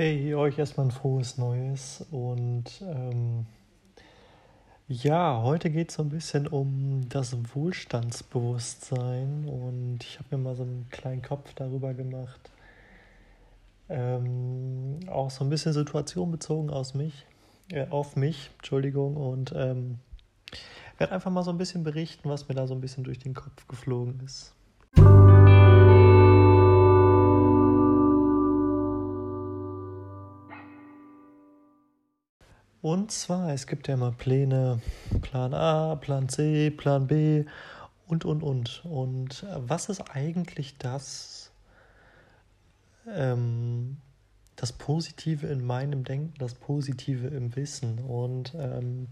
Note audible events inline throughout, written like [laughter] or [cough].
Hey, euch erstmal ein frohes Neues. Und ähm, ja, heute geht es so ein bisschen um das Wohlstandsbewusstsein. Und ich habe mir mal so einen kleinen Kopf darüber gemacht. Ähm, auch so ein bisschen situationbezogen aus mich, äh, auf mich, Entschuldigung. Und ähm, werde einfach mal so ein bisschen berichten, was mir da so ein bisschen durch den Kopf geflogen ist. Und zwar, es gibt ja immer Pläne, Plan A, Plan C, Plan B und, und, und. Und was ist eigentlich das, ähm, das Positive in meinem Denken, das Positive im Wissen? Und ähm,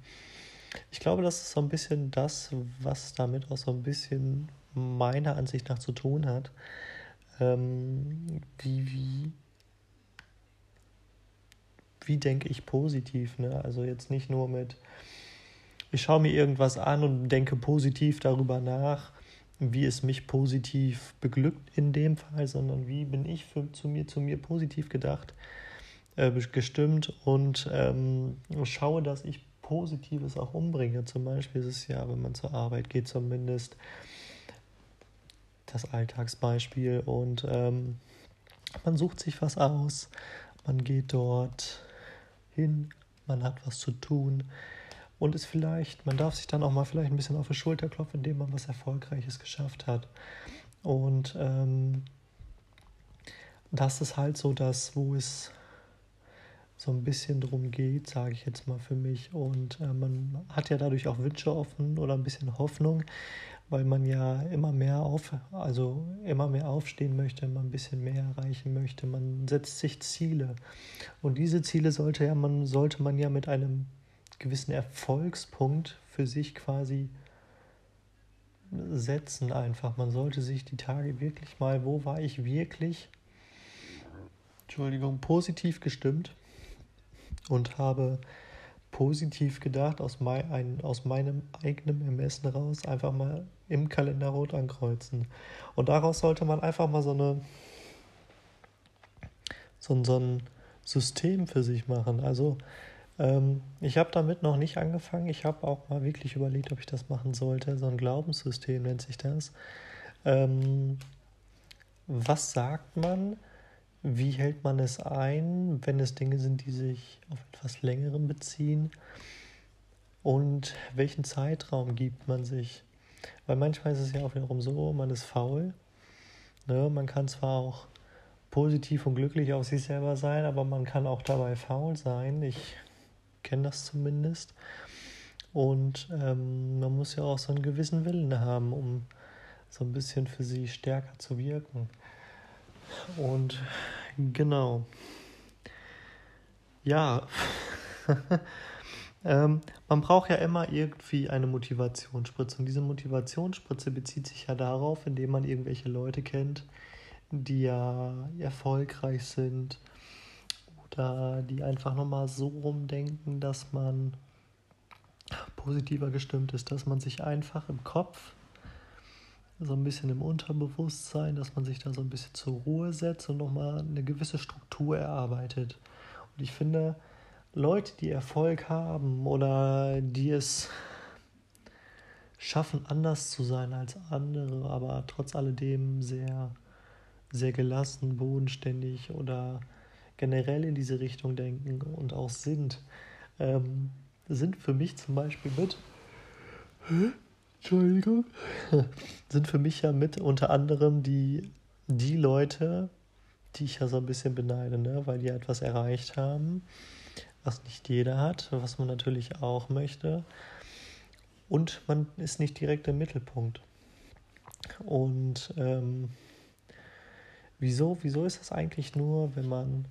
ich glaube, das ist so ein bisschen das, was damit auch so ein bisschen meiner Ansicht nach zu tun hat. Ähm, wie, wie wie denke ich positiv. Ne? Also jetzt nicht nur mit, ich schaue mir irgendwas an und denke positiv darüber nach, wie es mich positiv beglückt in dem Fall, sondern wie bin ich für, zu, mir, zu mir positiv gedacht, äh, gestimmt und ähm, schaue, dass ich Positives auch umbringe. Zum Beispiel ist es ja, wenn man zur Arbeit geht, zumindest das Alltagsbeispiel und ähm, man sucht sich was aus, man geht dort hin, man hat was zu tun und ist vielleicht, man darf sich dann auch mal vielleicht ein bisschen auf die Schulter klopfen, indem man was Erfolgreiches geschafft hat. Und ähm, das ist halt so das, wo es so ein bisschen drum geht, sage ich jetzt mal für mich. Und äh, man hat ja dadurch auch Wünsche offen oder ein bisschen Hoffnung, weil man ja immer mehr auf, also immer mehr aufstehen möchte, man ein bisschen mehr erreichen möchte. Man setzt sich Ziele. Und diese Ziele sollte ja man, sollte man ja mit einem gewissen Erfolgspunkt für sich quasi setzen einfach. Man sollte sich die Tage wirklich mal, wo war ich wirklich, Entschuldigung, positiv gestimmt und habe positiv gedacht, aus, mein, ein, aus meinem eigenen Ermessen raus, einfach mal im Kalender rot ankreuzen. Und daraus sollte man einfach mal so eine so, so ein System für sich machen. Also ähm, ich habe damit noch nicht angefangen. Ich habe auch mal wirklich überlegt, ob ich das machen sollte. So ein Glaubenssystem nennt sich das. Ähm, was sagt man? Wie hält man es ein, wenn es Dinge sind, die sich auf etwas längerem beziehen? Und welchen Zeitraum gibt man sich? Weil manchmal ist es ja auch wiederum so, man ist faul. Ne? Man kann zwar auch positiv und glücklich auf sich selber sein, aber man kann auch dabei faul sein. Ich kenne das zumindest. Und ähm, man muss ja auch so einen gewissen Willen haben, um so ein bisschen für sie stärker zu wirken. Und genau. Ja. [laughs] ähm, man braucht ja immer irgendwie eine Motivationsspritze. Und diese Motivationsspritze bezieht sich ja darauf, indem man irgendwelche Leute kennt, die ja erfolgreich sind oder die einfach nochmal so rumdenken, dass man positiver gestimmt ist, dass man sich einfach im Kopf so ein bisschen im Unterbewusstsein, dass man sich da so ein bisschen zur Ruhe setzt und nochmal eine gewisse Struktur erarbeitet. Und ich finde, Leute, die Erfolg haben oder die es schaffen, anders zu sein als andere, aber trotz alledem sehr, sehr gelassen, bodenständig oder generell in diese Richtung denken und auch sind, ähm, sind für mich zum Beispiel mit. Entschuldigung, [laughs] sind für mich ja mit unter anderem die, die Leute, die ich ja so ein bisschen beneide, ne? weil die etwas erreicht haben, was nicht jeder hat, was man natürlich auch möchte. Und man ist nicht direkt im Mittelpunkt. Und ähm, wieso, wieso ist das eigentlich nur, wenn man,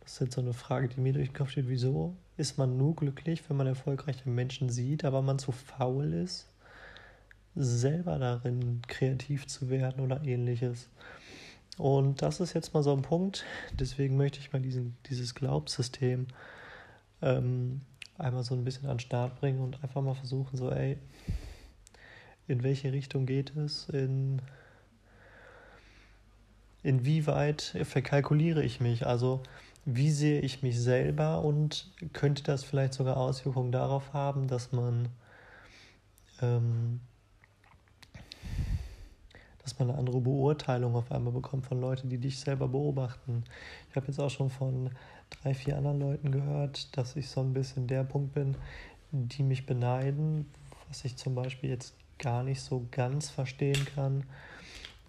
das ist jetzt so eine Frage, die mir durch den Kopf steht, wieso ist man nur glücklich, wenn man erfolgreiche Menschen sieht, aber man zu faul ist, selber darin kreativ zu werden oder ähnliches. Und das ist jetzt mal so ein Punkt, deswegen möchte ich mal diesen, dieses Glaubensystem ähm, einmal so ein bisschen an den Start bringen und einfach mal versuchen, so, ey, in welche Richtung geht es, in inwieweit verkalkuliere ich mich. Also wie sehe ich mich selber und könnte das vielleicht sogar Auswirkungen darauf haben, dass man ähm, dass man eine andere Beurteilung auf einmal bekommt von Leuten, die dich selber beobachten. Ich habe jetzt auch schon von drei, vier anderen Leuten gehört, dass ich so ein bisschen der Punkt bin, die mich beneiden, was ich zum Beispiel jetzt gar nicht so ganz verstehen kann,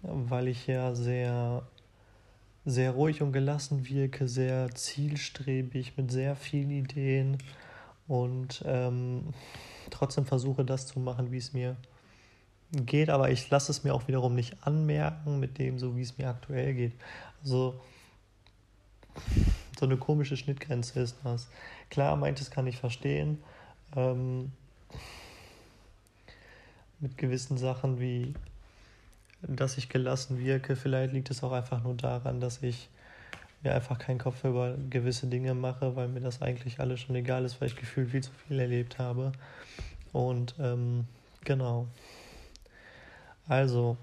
weil ich ja sehr sehr ruhig und gelassen wirke, sehr zielstrebig, mit sehr vielen Ideen und ähm, trotzdem versuche das zu machen, wie es mir geht, aber ich lasse es mir auch wiederum nicht anmerken mit dem, so wie es mir aktuell geht. Also so eine komische Schnittgrenze ist das. Klar, manches kann ich verstehen. Ähm, mit gewissen Sachen wie dass ich gelassen wirke. Vielleicht liegt es auch einfach nur daran, dass ich mir einfach keinen Kopf über gewisse Dinge mache, weil mir das eigentlich alles schon egal ist, weil ich gefühlt viel zu viel erlebt habe. Und ähm, genau. Also,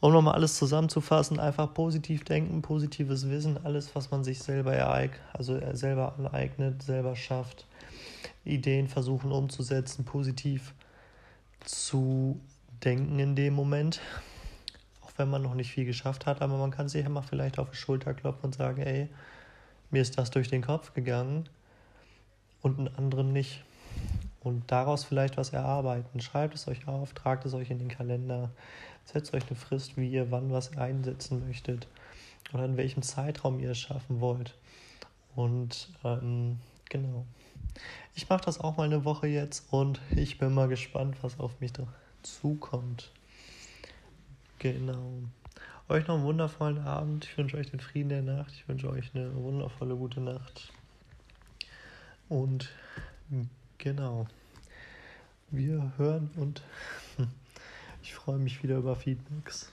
um nochmal alles zusammenzufassen, einfach positiv denken, positives Wissen, alles, was man sich selber ereignet, also selber aneignet, selber schafft, Ideen versuchen umzusetzen, positiv zu denken in dem Moment wenn man noch nicht viel geschafft hat, aber man kann sich immer vielleicht auf die Schulter klopfen und sagen, ey, mir ist das durch den Kopf gegangen und einen anderen nicht. Und daraus vielleicht was erarbeiten. Schreibt es euch auf, tragt es euch in den Kalender, setzt euch eine Frist, wie ihr wann was einsetzen möchtet oder in welchem Zeitraum ihr es schaffen wollt. Und ähm, genau. Ich mache das auch mal eine Woche jetzt und ich bin mal gespannt, was auf mich da zukommt. Genau. Euch noch einen wundervollen Abend. Ich wünsche euch den Frieden der Nacht. Ich wünsche euch eine wundervolle gute Nacht. Und genau. Wir hören und [laughs] ich freue mich wieder über Feedbacks.